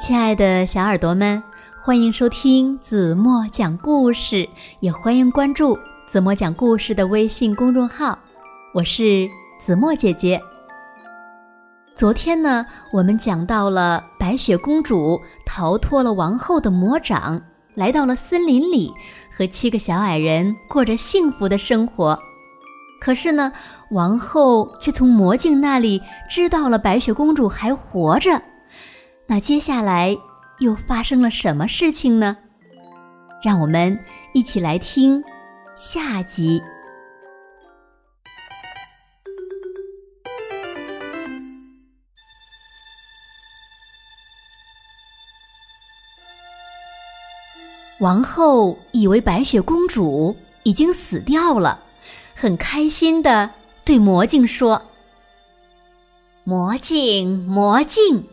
亲爱的小耳朵们，欢迎收听子墨讲故事，也欢迎关注子墨讲故事的微信公众号。我是子墨姐姐。昨天呢，我们讲到了白雪公主逃脱了王后的魔掌，来到了森林里，和七个小矮人过着幸福的生活。可是呢，王后却从魔镜那里知道了白雪公主还活着。那接下来又发生了什么事情呢？让我们一起来听下集。王后以为白雪公主已经死掉了，很开心的对魔镜说。魔镜，魔镜，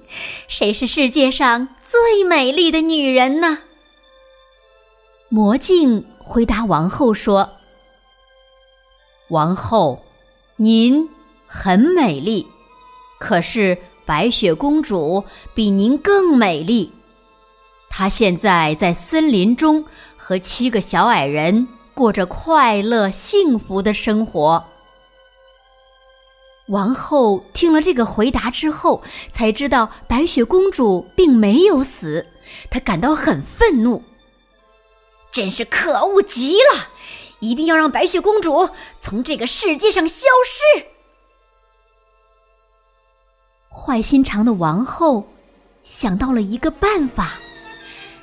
谁是世界上最美丽的女人呢？魔镜回答王后说：“王后，您很美丽，可是白雪公主比您更美丽。她现在在森林中和七个小矮人过着快乐幸福的生活。”王后听了这个回答之后，才知道白雪公主并没有死，她感到很愤怒，真是可恶极了！一定要让白雪公主从这个世界上消失。坏心肠的王后想到了一个办法，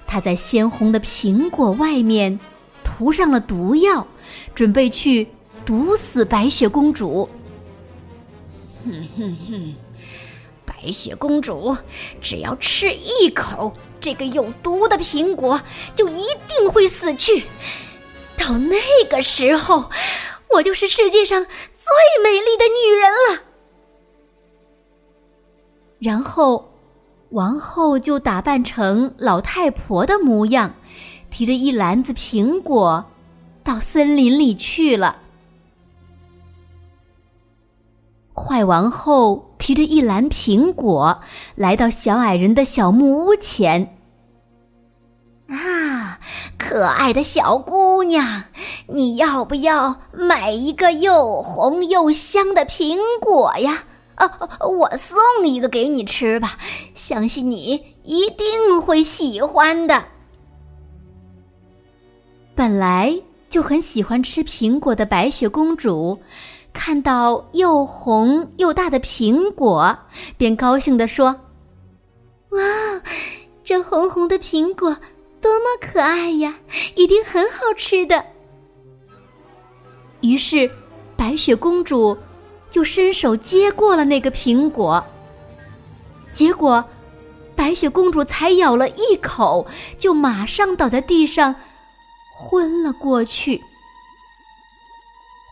她在鲜红的苹果外面涂上了毒药，准备去毒死白雪公主。哼哼哼！白雪公主只要吃一口这个有毒的苹果，就一定会死去。到那个时候，我就是世界上最美丽的女人了。然后，王后就打扮成老太婆的模样，提着一篮子苹果，到森林里去了。坏王后提着一篮苹果，来到小矮人的小木屋前。啊，可爱的小姑娘，你要不要买一个又红又香的苹果呀？啊，我送一个给你吃吧，相信你一定会喜欢的。本来就很喜欢吃苹果的白雪公主。看到又红又大的苹果，便高兴地说：“哇，这红红的苹果多么可爱呀！一定很好吃的。”于是，白雪公主就伸手接过了那个苹果。结果，白雪公主才咬了一口，就马上倒在地上，昏了过去。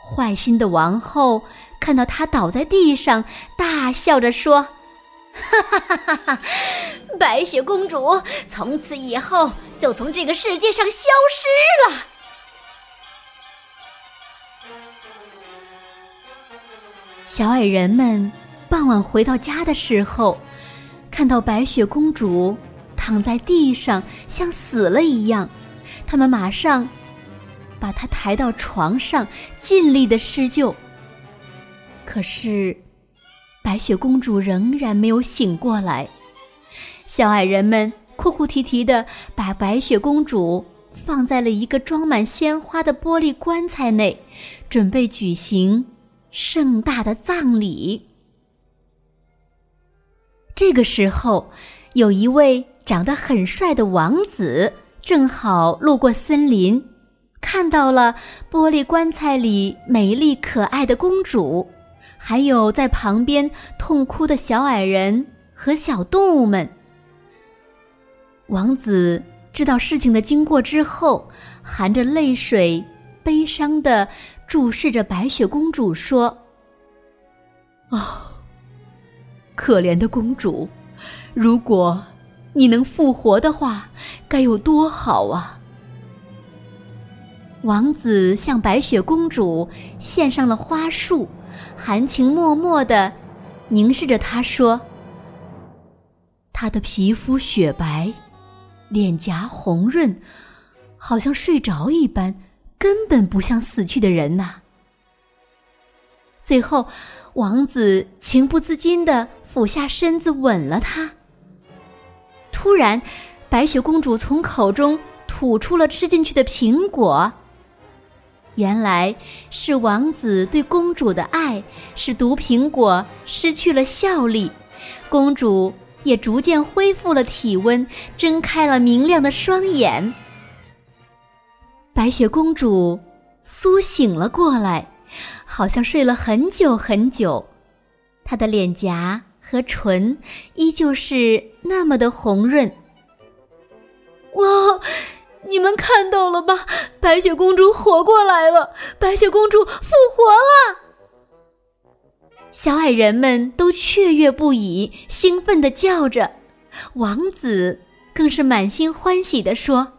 坏心的王后看到她倒在地上，大笑着说：“哈哈哈哈哈！白雪公主从此以后就从这个世界上消失了。”小矮人们傍晚回到家的时候，看到白雪公主躺在地上，像死了一样，他们马上。把她抬到床上，尽力的施救。可是，白雪公主仍然没有醒过来。小矮人们哭哭啼啼的把白雪公主放在了一个装满鲜花的玻璃棺材内，准备举行盛大的葬礼。这个时候，有一位长得很帅的王子正好路过森林。看到了玻璃棺材里美丽可爱的公主，还有在旁边痛哭的小矮人和小动物们。王子知道事情的经过之后，含着泪水，悲伤的注视着白雪公主说：“哦，可怜的公主，如果你能复活的话，该有多好啊！”王子向白雪公主献上了花束，含情脉脉的凝视着他说：“他的皮肤雪白，脸颊红润，好像睡着一般，根本不像死去的人呐。”最后，王子情不自禁的俯下身子吻了她。突然，白雪公主从口中吐出了吃进去的苹果。原来是王子对公主的爱，使毒苹果失去了效力，公主也逐渐恢复了体温，睁开了明亮的双眼。白雪公主苏醒了过来，好像睡了很久很久，她的脸颊和唇依旧是那么的红润。哇！你们看到了吧？白雪公主活过来了！白雪公主复活了！小矮人们都雀跃不已，兴奋的叫着。王子更是满心欢喜的说：“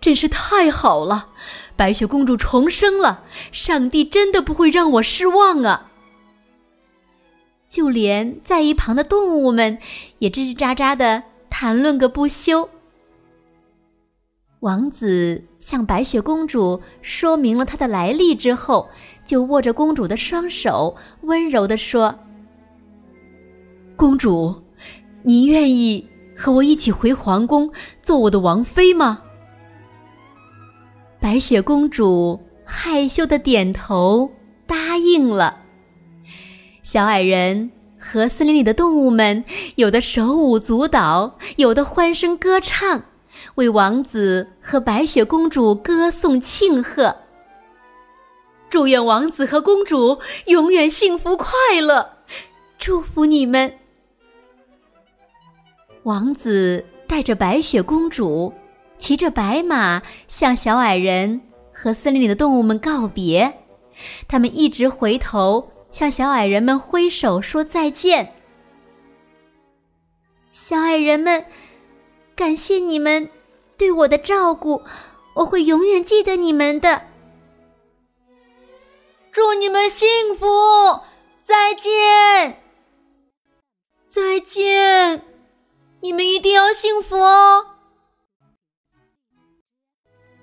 真是太好了！白雪公主重生了，上帝真的不会让我失望啊！”就连在一旁的动物们也吱吱喳喳的谈论个不休。王子向白雪公主说明了他的来历之后，就握着公主的双手，温柔地说：“公主，你愿意和我一起回皇宫做我的王妃吗？”白雪公主害羞的点头答应了。小矮人和森林里的动物们，有的手舞足蹈，有的欢声歌唱。为王子和白雪公主歌颂庆贺，祝愿王子和公主永远幸福快乐，祝福你们。王子带着白雪公主，骑着白马向小矮人和森林里的动物们告别，他们一直回头向小矮人们挥手说再见。小矮人们，感谢你们。对我的照顾，我会永远记得你们的。祝你们幸福！再见！再见！你们一定要幸福哦！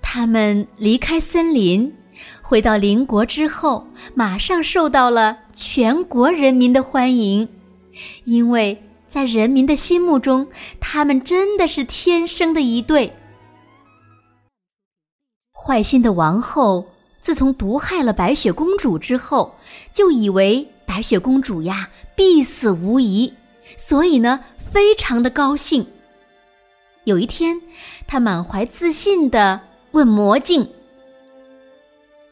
他们离开森林，回到邻国之后，马上受到了全国人民的欢迎，因为在人民的心目中，他们真的是天生的一对。坏心的王后自从毒害了白雪公主之后，就以为白雪公主呀必死无疑，所以呢非常的高兴。有一天，她满怀自信的问魔镜：“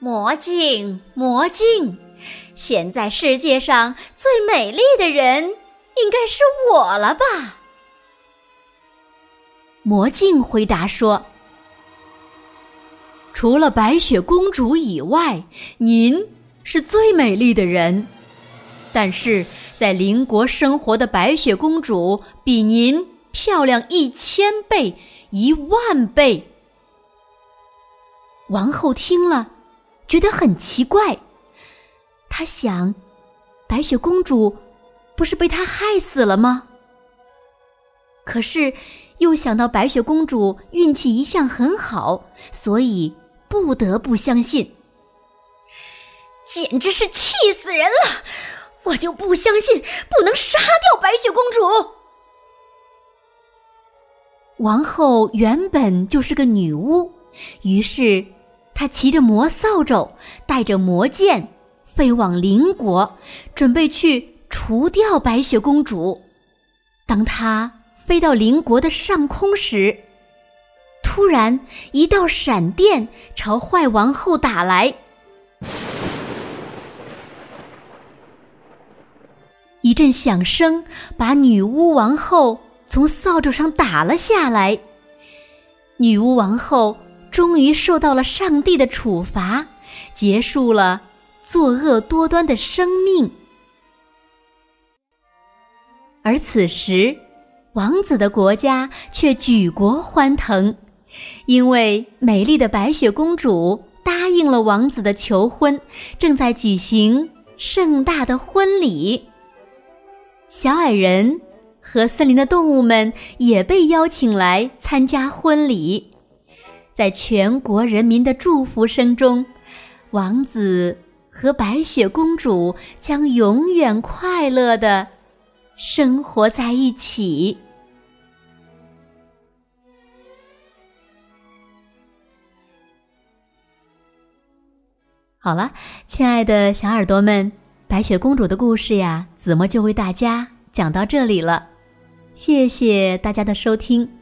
魔镜，魔镜，现在世界上最美丽的人应该是我了吧？”魔镜回答说。除了白雪公主以外，您是最美丽的人。但是在邻国生活的白雪公主比您漂亮一千倍、一万倍。王后听了，觉得很奇怪。他想，白雪公主不是被他害死了吗？可是又想到白雪公主运气一向很好，所以。不得不相信，简直是气死人了！我就不相信不能杀掉白雪公主。王后原本就是个女巫，于是他骑着魔扫帚，带着魔剑，飞往邻国，准备去除掉白雪公主。当他飞到邻国的上空时，突然，一道闪电朝坏王后打来，一阵响声把女巫王后从扫帚上打了下来。女巫王后终于受到了上帝的处罚，结束了作恶多端的生命。而此时，王子的国家却举国欢腾。因为美丽的白雪公主答应了王子的求婚，正在举行盛大的婚礼。小矮人和森林的动物们也被邀请来参加婚礼。在全国人民的祝福声中，王子和白雪公主将永远快乐的生活在一起。好了，亲爱的小耳朵们，白雪公主的故事呀，子墨就为大家讲到这里了。谢谢大家的收听。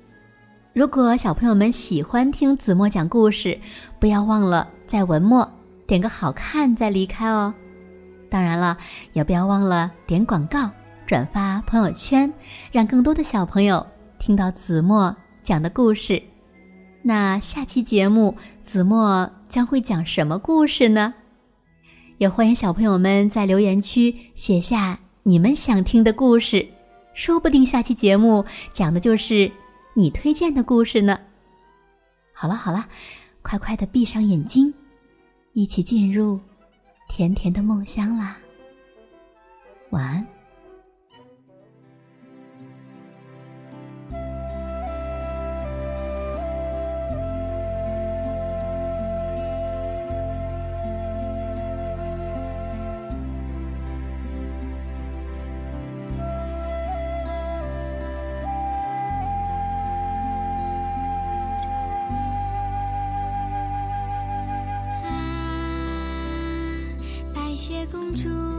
如果小朋友们喜欢听子墨讲故事，不要忘了在文末点个好看再离开哦。当然了，也不要忘了点广告、转发朋友圈，让更多的小朋友听到子墨讲的故事。那下期节目子墨将会讲什么故事呢？也欢迎小朋友们在留言区写下你们想听的故事，说不定下期节目讲的就是你推荐的故事呢。好了好了，快快的闭上眼睛，一起进入甜甜的梦乡啦。晚安。雪公主，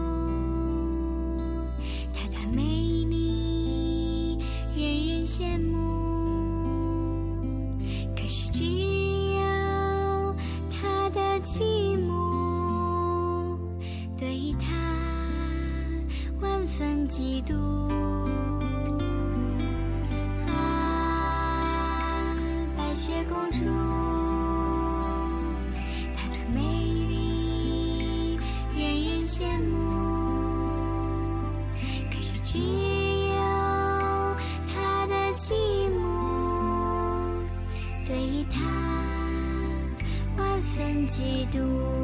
几度。